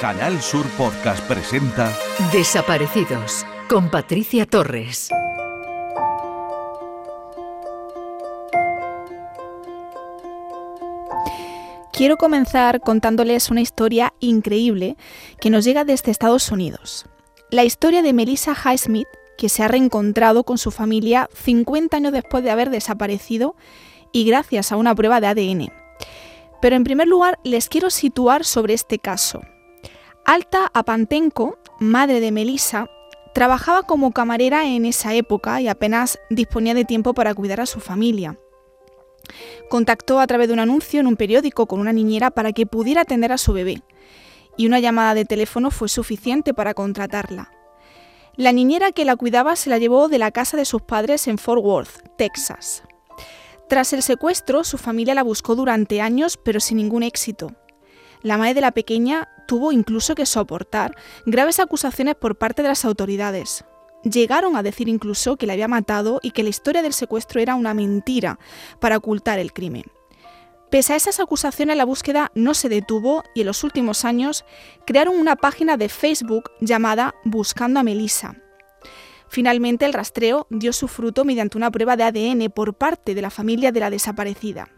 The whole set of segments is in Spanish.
Canal Sur Podcast presenta Desaparecidos con Patricia Torres. Quiero comenzar contándoles una historia increíble que nos llega desde Estados Unidos. La historia de Melissa Highsmith, que se ha reencontrado con su familia 50 años después de haber desaparecido y gracias a una prueba de ADN. Pero en primer lugar les quiero situar sobre este caso. Alta Apantenko, madre de Melissa, trabajaba como camarera en esa época y apenas disponía de tiempo para cuidar a su familia. Contactó a través de un anuncio en un periódico con una niñera para que pudiera atender a su bebé, y una llamada de teléfono fue suficiente para contratarla. La niñera que la cuidaba se la llevó de la casa de sus padres en Fort Worth, Texas. Tras el secuestro, su familia la buscó durante años, pero sin ningún éxito. La madre de la pequeña tuvo incluso que soportar graves acusaciones por parte de las autoridades. Llegaron a decir incluso que la había matado y que la historia del secuestro era una mentira para ocultar el crimen. Pese a esas acusaciones, la búsqueda no se detuvo y en los últimos años crearon una página de Facebook llamada Buscando a Melissa. Finalmente, el rastreo dio su fruto mediante una prueba de ADN por parte de la familia de la desaparecida.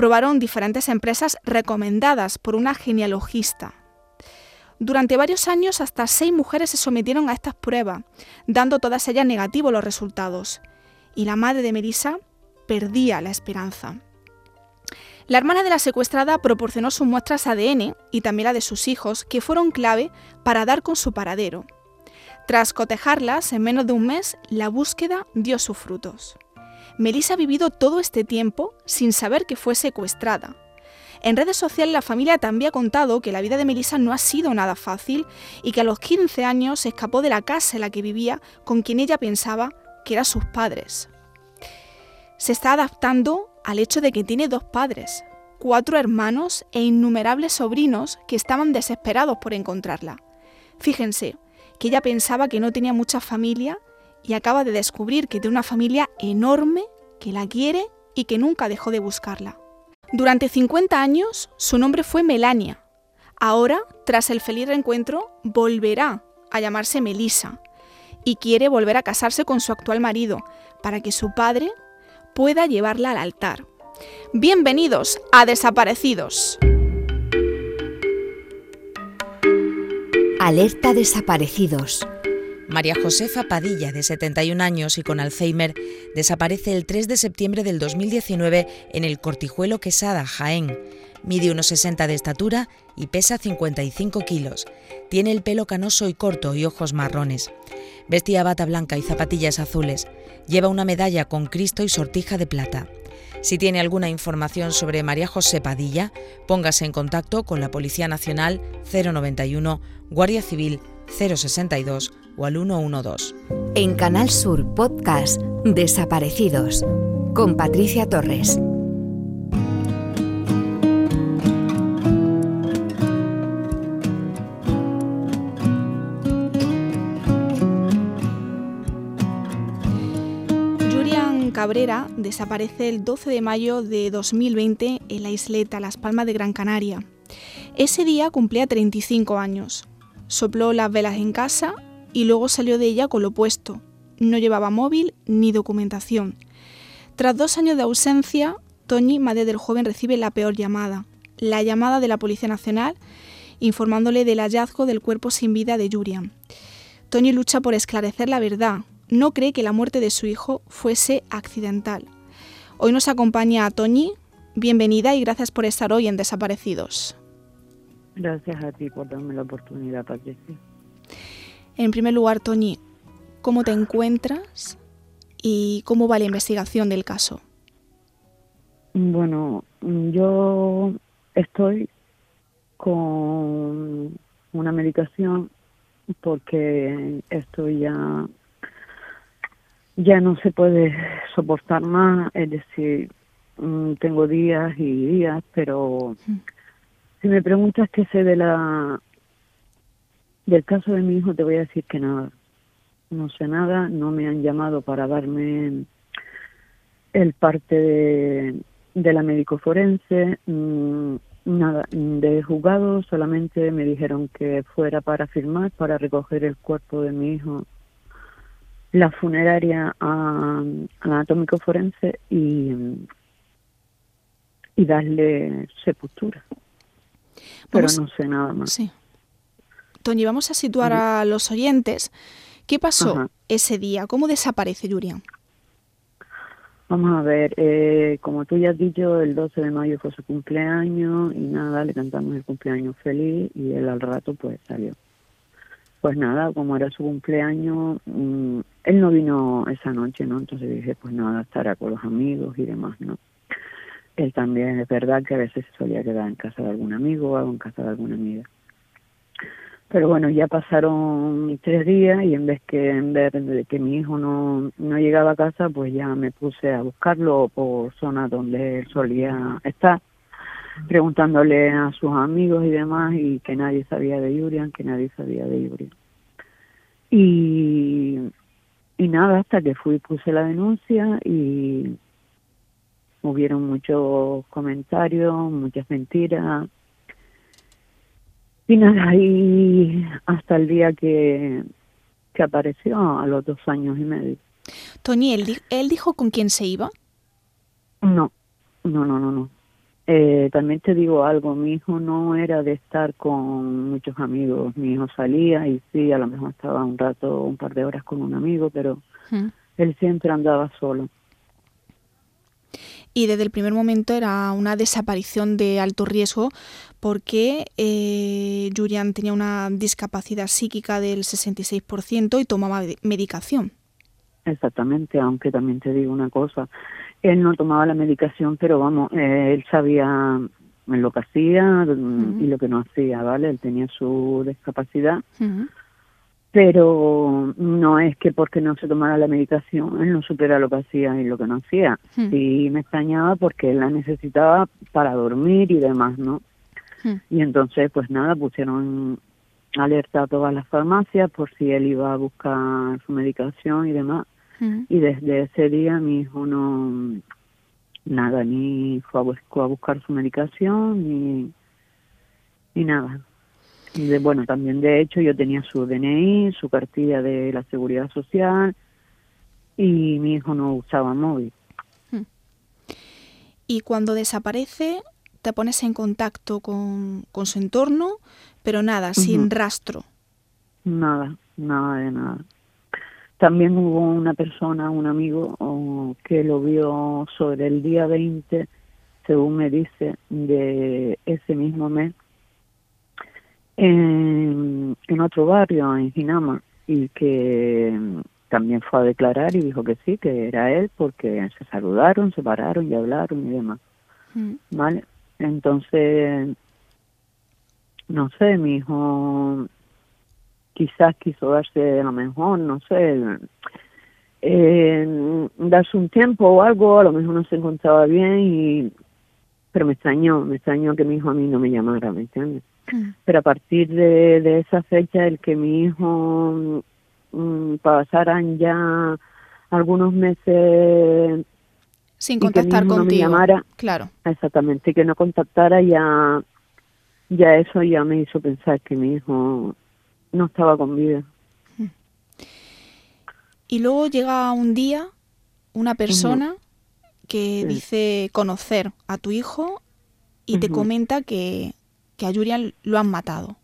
Probaron diferentes empresas recomendadas por una genealogista. Durante varios años, hasta seis mujeres se sometieron a estas pruebas, dando todas ellas negativos los resultados. Y la madre de Melissa perdía la esperanza. La hermana de la secuestrada proporcionó sus muestras ADN y también la de sus hijos, que fueron clave para dar con su paradero. Tras cotejarlas, en menos de un mes, la búsqueda dio sus frutos. Melissa ha vivido todo este tiempo sin saber que fue secuestrada. En redes sociales la familia también ha contado que la vida de Melissa no ha sido nada fácil y que a los 15 años se escapó de la casa en la que vivía con quien ella pensaba que eran sus padres. Se está adaptando al hecho de que tiene dos padres, cuatro hermanos e innumerables sobrinos que estaban desesperados por encontrarla. Fíjense, que ella pensaba que no tenía mucha familia y acaba de descubrir que tiene una familia enorme que la quiere y que nunca dejó de buscarla. Durante 50 años su nombre fue Melania. Ahora, tras el feliz reencuentro, volverá a llamarse Melissa y quiere volver a casarse con su actual marido para que su padre pueda llevarla al altar. Bienvenidos a Desaparecidos. Alerta desaparecidos. María Josefa Padilla, de 71 años y con Alzheimer, desaparece el 3 de septiembre del 2019 en el Cortijuelo Quesada, Jaén. Mide unos 60 de estatura y pesa 55 kilos. Tiene el pelo canoso y corto y ojos marrones. Vestía bata blanca y zapatillas azules. Lleva una medalla con Cristo y sortija de plata. Si tiene alguna información sobre María José Padilla, póngase en contacto con la Policía Nacional 091, Guardia Civil 062 o al 112. En Canal Sur Podcast Desaparecidos con Patricia Torres. Cabrera desaparece el 12 de mayo de 2020 en la isleta Las Palmas de Gran Canaria. Ese día cumplía 35 años. Sopló las velas en casa y luego salió de ella con lo puesto. No llevaba móvil ni documentación. Tras dos años de ausencia, Toñi, madre del joven, recibe la peor llamada, la llamada de la Policía Nacional, informándole del hallazgo del cuerpo sin vida de Yurian. Toñi lucha por esclarecer la verdad, no cree que la muerte de su hijo fuese accidental. Hoy nos acompaña Toñi. Bienvenida y gracias por estar hoy en Desaparecidos. Gracias a ti por darme la oportunidad, Patricia. En primer lugar, Toñi, ¿cómo te encuentras y cómo va la investigación del caso? Bueno, yo estoy con una medicación porque estoy ya ya no se puede soportar más, es decir, mm, tengo días y días, pero si me preguntas qué sé de la del caso de mi hijo, te voy a decir que nada. No sé nada, no me han llamado para darme el parte de, de la médico forense, mm, Nada, de juzgado solamente me dijeron que fuera para firmar, para recoger el cuerpo de mi hijo, la funeraria a, anatómico forense y, y darle sepultura. Pero no sé nada más. Sí. Tony, vamos a situar a los oyentes. ¿Qué pasó ese día? ¿Cómo desaparece Julian? Vamos a ver, eh, como tú ya has dicho, el 12 de mayo fue su cumpleaños y nada, le cantamos el cumpleaños feliz y él al rato pues salió. Pues nada, como era su cumpleaños, mm, él no vino esa noche, ¿no? Entonces dije, pues nada, estará con los amigos y demás, ¿no? Él también es verdad que a veces se solía quedar en casa de algún amigo o en casa de alguna amiga. Pero bueno, ya pasaron tres días y en vez que en de que mi hijo no, no llegaba a casa, pues ya me puse a buscarlo por zonas donde él solía estar, preguntándole a sus amigos y demás y que nadie sabía de Yurian, que nadie sabía de Yurian. Y, y nada, hasta que fui puse la denuncia y hubieron muchos comentarios, muchas mentiras y nada, y hasta el día que, que apareció, a los dos años y medio. Tony, ¿él, dijo con quién se iba? No, no, no, no, no. Eh, también te digo algo, mi hijo no era de estar con muchos amigos, mi hijo salía y sí, a lo mejor estaba un rato, un par de horas con un amigo, pero él siempre andaba solo y desde el primer momento era una desaparición de alto riesgo porque eh, Julian tenía una discapacidad psíquica del 66% y tomaba medicación. Exactamente, aunque también te digo una cosa, él no tomaba la medicación, pero vamos, eh, él sabía lo que hacía y lo que no hacía, ¿vale? Él tenía su discapacidad pero no es que porque no se tomara la medicación él no supiera lo que hacía y lo que no hacía. Hmm. Sí me extrañaba porque él la necesitaba para dormir y demás, ¿no? Hmm. Y entonces, pues nada, pusieron alerta a todas las farmacias por si él iba a buscar su medicación y demás. Hmm. Y desde ese día mi hijo no, nada, ni fue a, buscar su medicación ni, ni nada bueno, también de hecho yo tenía su DNI, su cartilla de la seguridad social y mi hijo no usaba móvil. Hmm. Y cuando desaparece, te pones en contacto con, con su entorno, pero nada, sin rastro. Nada, nada de nada. También hubo una persona, un amigo, que lo vio sobre el día 20, según me dice, de ese mismo mes, en, en otro barrio, en Ginama, y que también fue a declarar y dijo que sí, que era él, porque se saludaron, se pararon y hablaron y demás. Mm. ¿Vale? Entonces, no sé, mi hijo quizás quiso darse a lo mejor, no sé, eh, darse un tiempo o algo, a lo mejor no se encontraba bien, y pero me extrañó, me extrañó que mi hijo a mí no me llamara, ¿me entiendes? Mm. Pero a partir de, esa fecha, el que mi hijo mm, pasaran ya algunos meses sin contactar contigo, no me llamara, claro, exactamente, que no contactara ya, ya eso ya me hizo pensar que mi hijo no estaba con vida. Y luego llega un día una persona que dice conocer a tu hijo y te comenta que que a Julian lo han matado.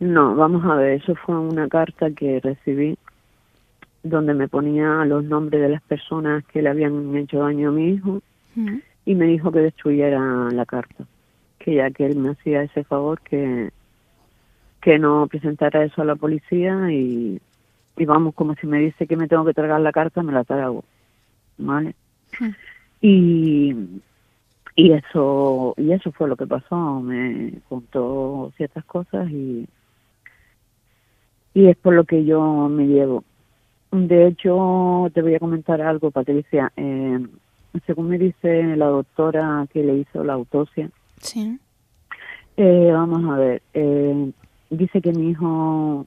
No, vamos a ver, eso fue una carta que recibí donde me ponía los nombres de las personas que le habían hecho daño a mi hijo y me dijo que destruyera la carta, que ya que él me hacía ese favor que que no presentara eso a la policía y, y vamos, como si me dice que me tengo que tragar la carta, me la trago, ¿vale? Y y eso y eso fue lo que pasó me contó ciertas cosas y y es por lo que yo me llevo de hecho te voy a comentar algo Patricia eh, según me dice la doctora que le hizo la autopsia sí eh, vamos a ver eh, dice que mi hijo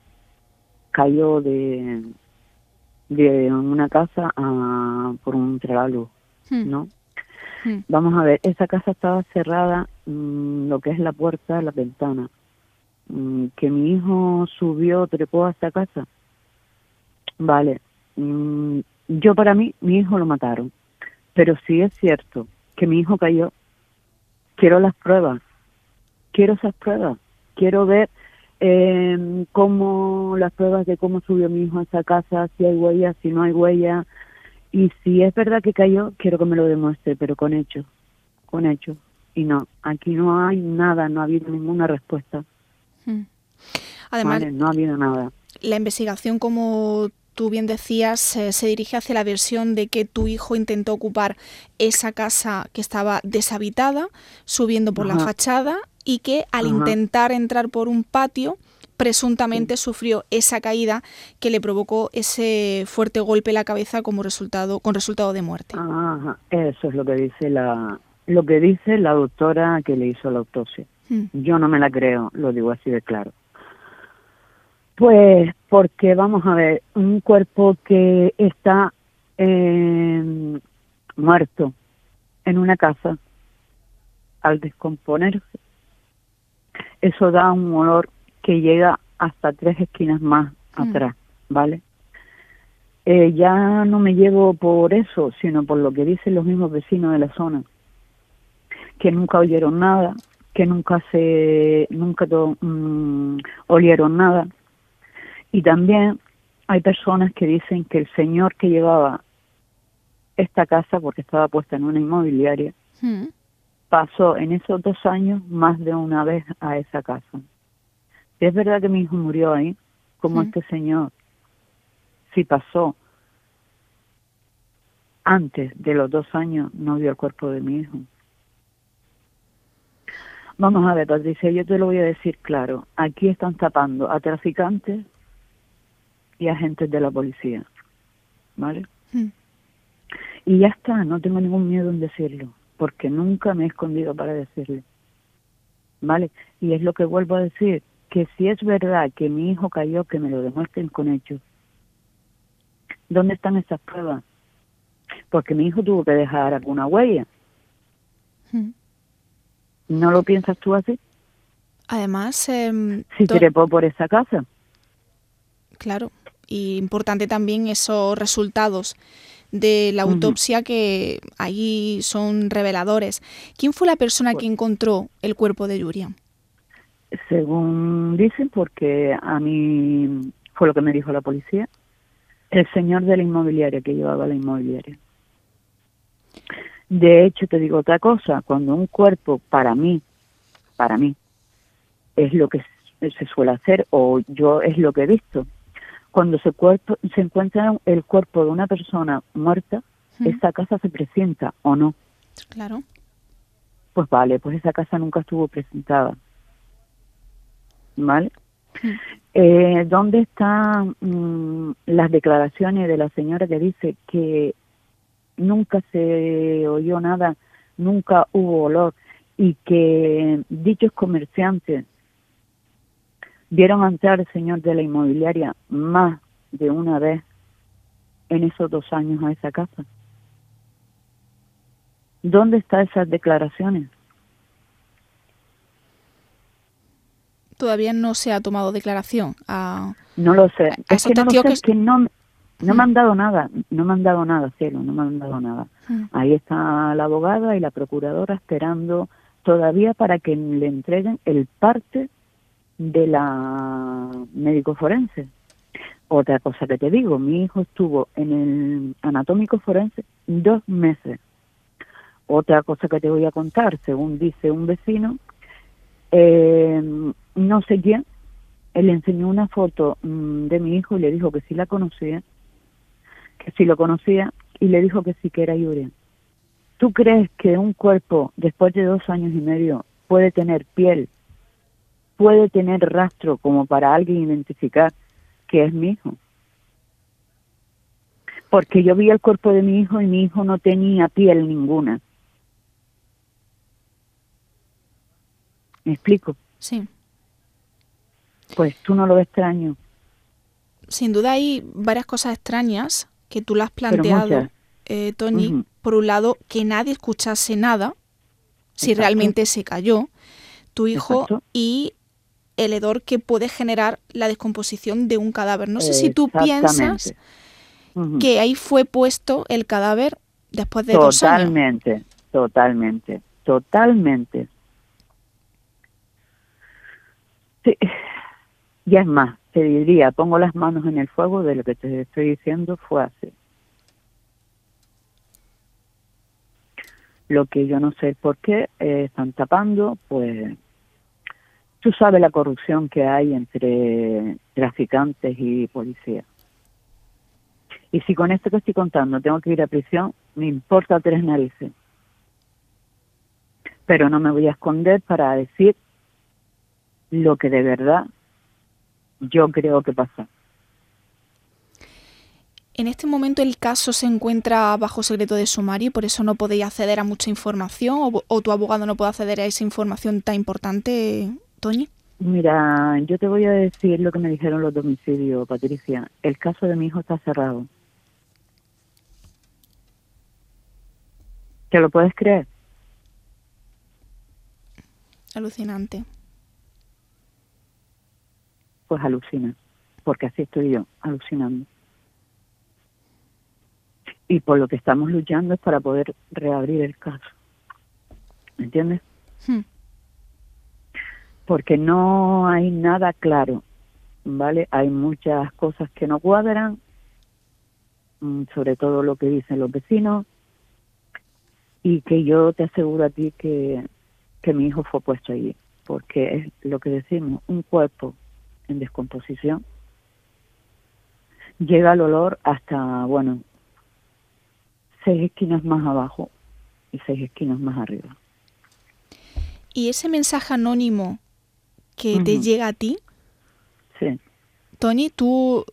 cayó de de una casa a, por un regalo hmm. no Hmm. Vamos a ver, esa casa estaba cerrada, mm, lo que es la puerta, la ventana. Mm, que mi hijo subió, trepó a esa casa. Vale, mm, yo para mí, mi hijo lo mataron. Pero si es cierto que mi hijo cayó, quiero las pruebas, quiero esas pruebas, quiero ver eh, cómo las pruebas de cómo subió mi hijo a esa casa, si hay huella, si no hay huella, y si es verdad que cayó, quiero que me lo demuestre, pero con hechos, con hechos. Y no, aquí no hay nada, no ha habido ninguna respuesta. Hmm. Además, no ha habido nada. La investigación, como tú bien decías, se dirige hacia la versión de que tu hijo intentó ocupar esa casa que estaba deshabitada, subiendo por la fachada, y que al intentar entrar por un patio, presuntamente sufrió esa caída que le provocó ese fuerte golpe en la cabeza como resultado con resultado de muerte. Eso es lo que dice la lo que dice la doctora que le hizo la autopsia. Hmm. Yo no me la creo, lo digo así de claro. Pues porque vamos a ver, un cuerpo que está eh, muerto en una casa, al descomponerse, eso da un olor que llega hasta tres esquinas más hmm. atrás, ¿vale? Eh, ya no me llevo por eso, sino por lo que dicen los mismos vecinos de la zona, que nunca oyeron nada, que nunca se, nunca mm, olieron nada, y también hay personas que dicen que el señor que llevaba esta casa, porque estaba puesta en una inmobiliaria, hmm. pasó en esos dos años más de una vez a esa casa. es verdad que mi hijo murió ahí, como hmm. este señor, si pasó antes de los dos años, no vio el cuerpo de mi hijo. Vamos a ver, Patricia, yo te lo voy a decir claro. Aquí están tapando a traficantes y agentes de la policía. ¿Vale? Hmm. Y ya está, no tengo ningún miedo en decirlo, porque nunca me he escondido para decirle. ¿Vale? Y es lo que vuelvo a decir, que si es verdad que mi hijo cayó, que me lo demuestren con hechos. ¿Dónde están esas pruebas? Porque mi hijo tuvo que dejar alguna huella. Hmm. ¿No lo piensas tú así? Además, eh, si trepó por esa casa. Claro, y importante también esos resultados de la autopsia que ahí son reveladores. ¿Quién fue la persona que encontró el cuerpo de Yuria? Según dicen, porque a mí fue lo que me dijo la policía, el señor de la inmobiliaria que llevaba la inmobiliaria. De hecho, te digo otra cosa, cuando un cuerpo, para mí, para mí, es lo que se suele hacer, o yo es lo que he visto, cuando se, cuerpo, se encuentra el cuerpo de una persona muerta, ¿esa casa se presenta o no? Claro. Pues vale, pues esa casa nunca estuvo presentada. ¿Vale? Eh, ¿Dónde están mm, las declaraciones de la señora que dice que nunca se oyó nada, nunca hubo olor y que dichos comerciantes vieron entrar al señor de la inmobiliaria más de una vez en esos dos años a esa casa. ¿Dónde están esas declaraciones? Todavía no se ha tomado declaración. A, no lo sé. Es que no lo sé, que... no, no me han dado nada, no me han dado nada, cielo, no me han dado nada. Ahí está la abogada y la procuradora esperando todavía para que le entreguen el parte de la médico forense. Otra cosa que te digo, mi hijo estuvo en el anatómico forense dos meses. Otra cosa que te voy a contar, según dice un vecino, eh, no sé quién, él le enseñó una foto mm, de mi hijo y le dijo que sí la conocía, que sí lo conocía y le dijo que sí que era Yuri. ¿Tú crees que un cuerpo después de dos años y medio puede tener piel puede tener rastro como para alguien identificar que es mi hijo. Porque yo vi el cuerpo de mi hijo y mi hijo no tenía piel ninguna. ¿Me explico? Sí. Pues tú no lo ves extraño. Sin duda hay varias cosas extrañas que tú las has planteado. eh, Tony, por un lado, que nadie escuchase nada, si realmente se cayó, tu hijo, y el hedor que puede generar la descomposición de un cadáver. No sé si tú piensas que ahí fue puesto el cadáver después de dos años. Totalmente, totalmente, totalmente. Sí. Y es más, te diría, pongo las manos en el fuego de lo que te estoy diciendo fue así. Lo que yo no sé por qué eh, están tapando, pues tú sabes la corrupción que hay entre traficantes y policías. Y si con esto que estoy contando tengo que ir a prisión, me importa tres narices. Pero no me voy a esconder para decir lo que de verdad yo creo que pasa. En este momento el caso se encuentra bajo secreto de sumario por eso no podéis acceder a mucha información o, tu abogado no puede acceder a esa información tan importante, Toñi. Mira, yo te voy a decir lo que me dijeron los domicilios, Patricia. El caso de mi hijo está cerrado. ¿Te lo puedes creer? Alucinante pues alucina, porque así estoy yo, alucinando. Y por lo que estamos luchando es para poder reabrir el caso. ¿Me entiendes? Hmm. Porque no hay nada claro, ¿vale? Hay muchas cosas que no cuadran, mm, sobre todo lo que dicen los vecinos, y que yo te aseguro a ti que, que mi hijo fue puesto allí, porque es lo que decimos, un cuerpo en descomposición. Llega el olor hasta, bueno, seis esquinas más abajo y seis esquinas más arriba. ¿Y ese mensaje anónimo que te llega a ti? Sí. Tony, tú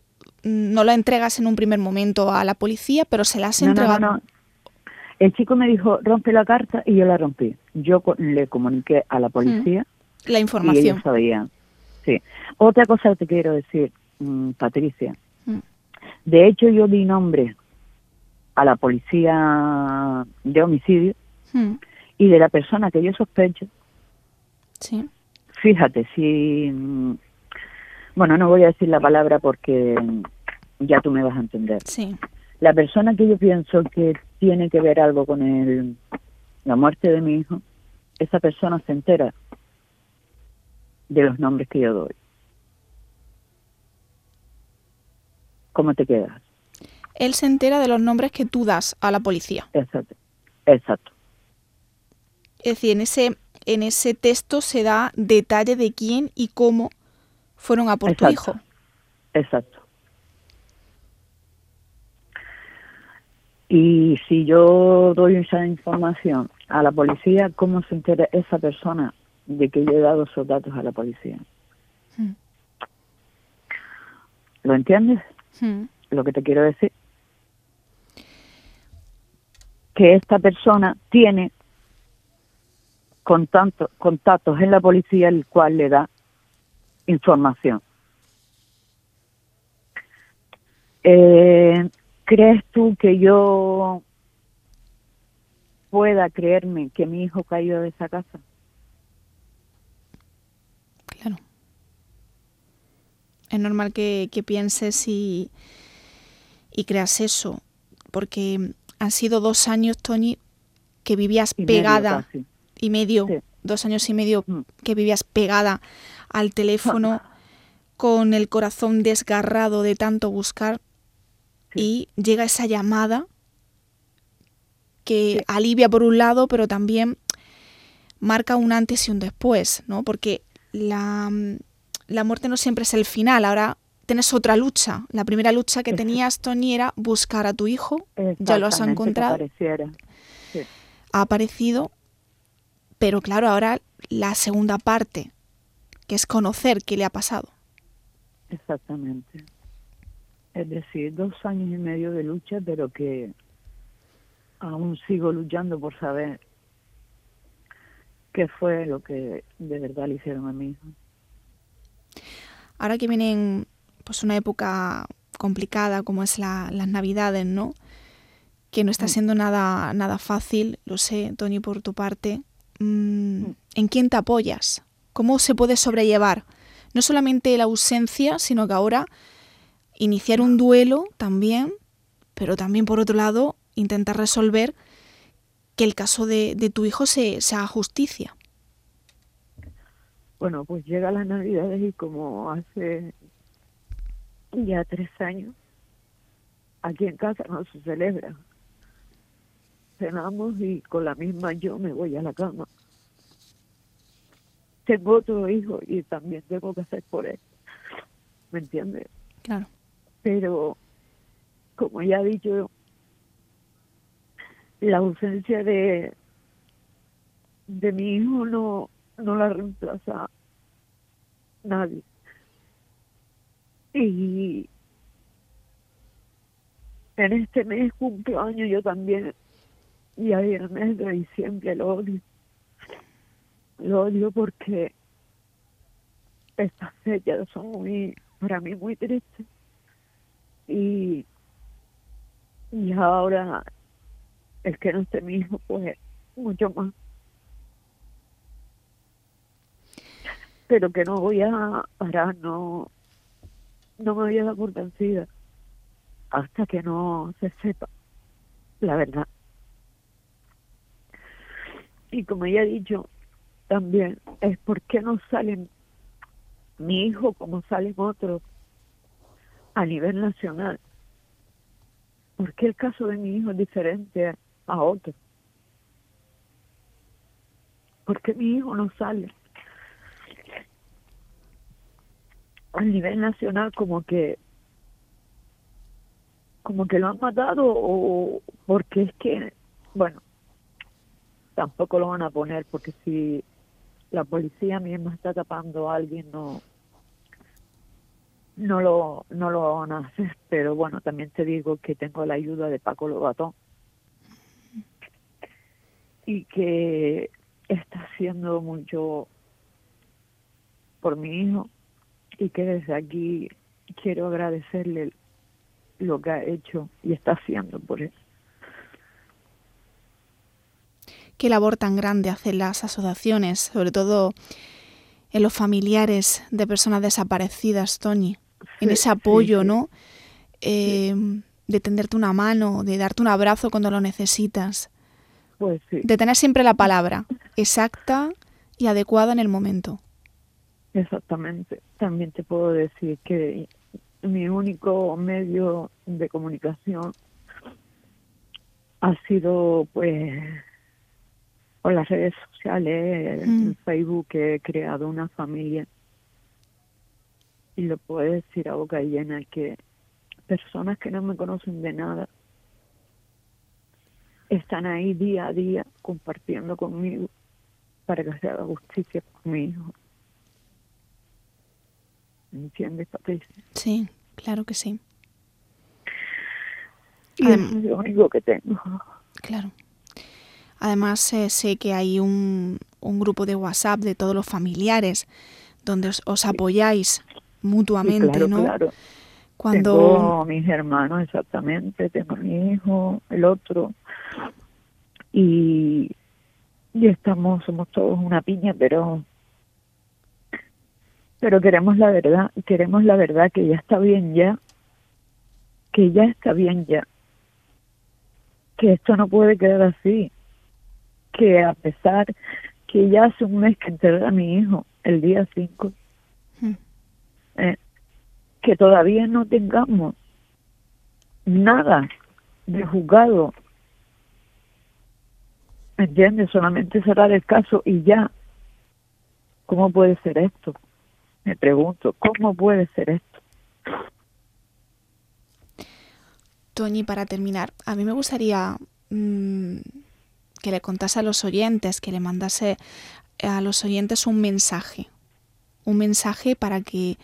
no lo entregas en un primer momento a la policía, pero se la has entregado. No, no, El chico me dijo, rompe la carta y yo la rompí. Yo le comuniqué a la policía. La información. Y ellos sabían. Sí. Otra cosa que te quiero decir, mm, Patricia. Mm. De hecho, yo di nombre a la policía de homicidio mm. y de la persona que yo sospecho. Sí. Fíjate, si. Bueno, no voy a decir la palabra porque ya tú me vas a entender. Sí. La persona que yo pienso que tiene que ver algo con el, la muerte de mi hijo, esa persona se entera de los nombres que yo doy. ¿Cómo te quedas? Él se entera de los nombres que tú das a la policía. Exacto. Exacto. Es decir, en ese, en ese texto se da detalle de quién y cómo fueron a por tu hijo. Exacto. Y si yo doy esa información a la policía, ¿cómo se entera esa persona de que yo he dado esos datos a la policía. Hmm. ¿Lo entiendes? Hmm. Lo que te quiero decir. Que esta persona tiene contactos en la policía el cual le da información. Eh, ¿Crees tú que yo pueda creerme que mi hijo cayó de esa casa? es normal que, pienses y, y, creas eso, porque han sido dos años, Tony, que vivías pegada y medio, dos años y medio mm. que vivías pegada al teléfono con el corazón desgarrado de tanto buscar y llega esa llamada que alivia por un lado, pero también marca un antes y un después, ¿no? Porque la, la muerte no siempre es el final, ahora tienes otra lucha. La primera lucha que tenías, Tony, era buscar a tu hijo, ya lo has encontrado. Ha aparecido, pero claro, ahora la segunda parte, que es conocer qué le ha pasado. Exactamente. Es decir, dos años y medio de lucha, pero que aún sigo luchando por saber qué fue lo que de verdad le hicieron a hijo. Ahora que vienen pues una época complicada como es las navidades, ¿no? que no está siendo nada, nada fácil, lo sé, Tony, por tu parte. Mm, ¿En quién te apoyas? ¿Cómo se puede sobrellevar no solamente la ausencia, sino que ahora iniciar un duelo también, pero también por otro lado intentar resolver que el caso de, tu hijo se, se, haga justicia. Bueno, pues llega la Navidad y como hace ya tres años, aquí en casa no se celebra. Cenamos y con la misma yo me voy a la cama. Tengo otro hijo y también tengo que hacer por él. ¿Me entiendes? Claro. Pero, como ya he dicho, la ausencia de, de mi hijo no, no la reemplaza nadie. Y en este mes cumplo año yo también, y ahí el mes de diciembre lo odio. Lo odio porque estas fechas son muy, para mí muy tristes. Y, y ahora el que no esté mi hijo, pues mucho más. Pero que no voy a parar, no, no me voy a dar por vencida hasta que no se sepa la verdad. Y como ya he dicho, también es por qué no salen mi hijo como salen otros a nivel nacional. ¿Por qué el caso de mi hijo es diferente a otro? ¿Por qué mi hijo no sale? A nivel nacional como que como que lo han matado o porque es que, bueno, tampoco lo van a poner porque si la policía misma está tapando a alguien no no lo no lo van a hacer pero bueno también te digo que tengo la ayuda de Paco Lobatón y que está haciendo mucho por mi hijo y que desde aquí quiero agradecerle lo que ha hecho y está haciendo por él. Qué labor tan grande hacen las asociaciones, sobre todo en los familiares de personas desaparecidas, Tony, en ese apoyo, ¿no? Eh, de tenderte una mano, de darte un abrazo cuando lo necesitas. Pues sí. De tener siempre la palabra exacta y adecuada en el momento. Exactamente. También te puedo decir que mi único medio de comunicación ha sido pues por las redes sociales, en mm. Facebook he creado una familia y lo puedo decir a boca llena que personas que no me conocen de nada están ahí día a día compartiendo conmigo para que se haga justicia por mi hijo. ¿Entiendes, Patricia? Sí, claro que sí. Y es lo único que tengo. Claro. Además, eh, sé que hay un, un, grupo de WhatsApp de todos los familiares donde os, apoyáis mutuamente, claro, ¿no? Claro. Cuando... Tengo mis hermanos, exactamente, tengo mi hijo, el otro, y, y estamos, somos todos una piña, pero pero queremos la verdad, queremos la verdad que ya está bien ya, que ya está bien ya, que esto no puede quedar así, que a pesar que ya hace un mes que enterré a mi hijo, el día 5, hmm. eh, que todavía no tengamos nada de juzgado, ¿me entiendes? Solamente cerrar el caso y ya. ¿Cómo puede ser esto? Me pregunto, ¿cómo puede ser esto? Toñi, para terminar, a mí me gustaría mm, que le contase a los oyentes, que le mandase a los oyentes un mensaje, un mensaje para que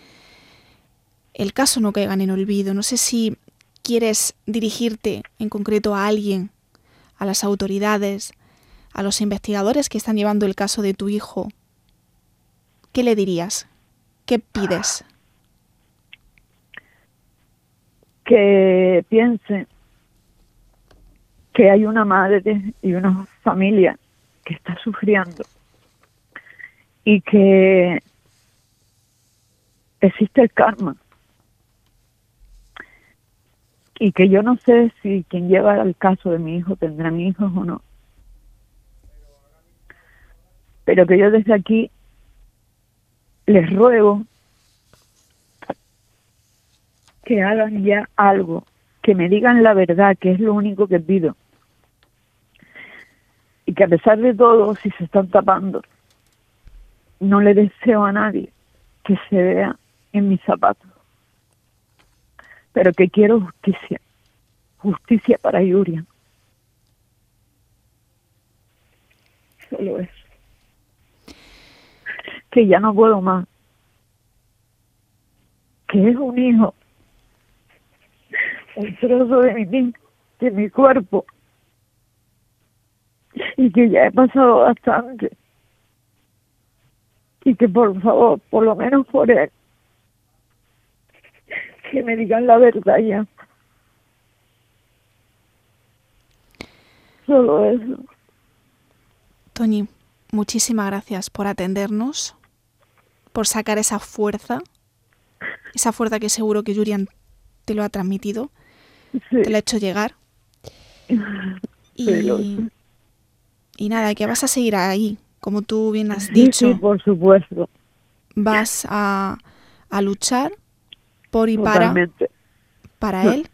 el caso no caiga en olvido. No sé si quieres dirigirte en concreto a alguien, a las autoridades, a los investigadores que están llevando el caso de tu hijo. ¿Qué le dirías? ¿Qué pides? Que piense que hay una madre y una familia que está sufriendo y que existe el karma y que yo no sé si quien lleva el caso de mi hijo tendrán hijos o no pero que yo desde aquí les ruego que hagan ya algo, que me digan la verdad, que es lo único que pido. Y que a pesar de todo, si se están tapando, no le deseo a nadie que se vea en mis zapatos. Pero que quiero justicia, justicia para Yuria. Solo eso que ya no puedo más, que es un hijo, un trozo de mi, de mi cuerpo, y que ya he pasado bastante, y que por favor, por lo menos por él, que me digan la verdad ya. Solo eso. Tony, muchísimas gracias por atendernos por sacar esa fuerza, esa fuerza que seguro que Julian te lo ha transmitido, te lo ha hecho llegar. Y, y nada, que vas a seguir ahí, como tú bien has dicho. Sí, por supuesto. Vas a, a luchar por y para, para él.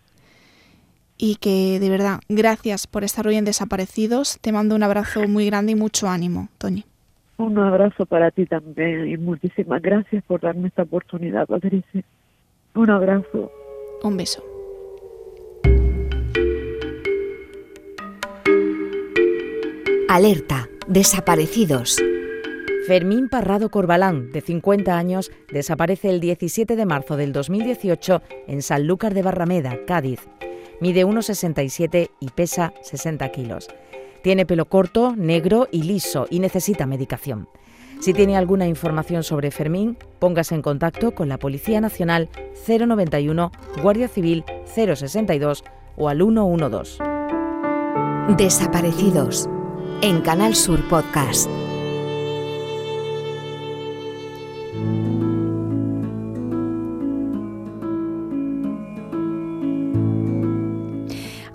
Y que de verdad, gracias por estar hoy en Desaparecidos. Te mando un abrazo muy grande y mucho ánimo, Tony. Un abrazo para ti también y muchísimas gracias por darme esta oportunidad, Patricia. Un abrazo. Un beso. Alerta, desaparecidos. Fermín Parrado Corbalán, de 50 años, desaparece el 17 de marzo del 2018 en Sanlúcar de Barrameda, Cádiz. Mide 1,67 y pesa 60 kilos. Tiene pelo corto, negro y liso y necesita medicación. Si tiene alguna información sobre Fermín, póngase en contacto con la Policía Nacional 091, Guardia Civil 062 o al 112. Desaparecidos en Canal Sur Podcast.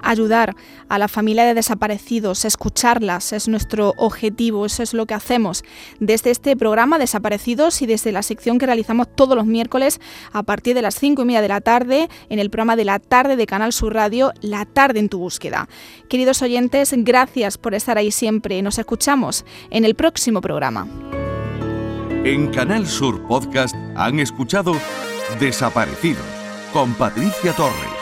Ayudar a la familia de desaparecidos, escucharlas, es nuestro objetivo, eso es lo que hacemos desde este programa Desaparecidos y desde la sección que realizamos todos los miércoles a partir de las cinco y media de la tarde en el programa de la tarde de Canal Sur Radio, La tarde en tu búsqueda. Queridos oyentes, gracias por estar ahí siempre. Nos escuchamos en el próximo programa. En Canal Sur Podcast han escuchado Desaparecidos con Patricia Torres.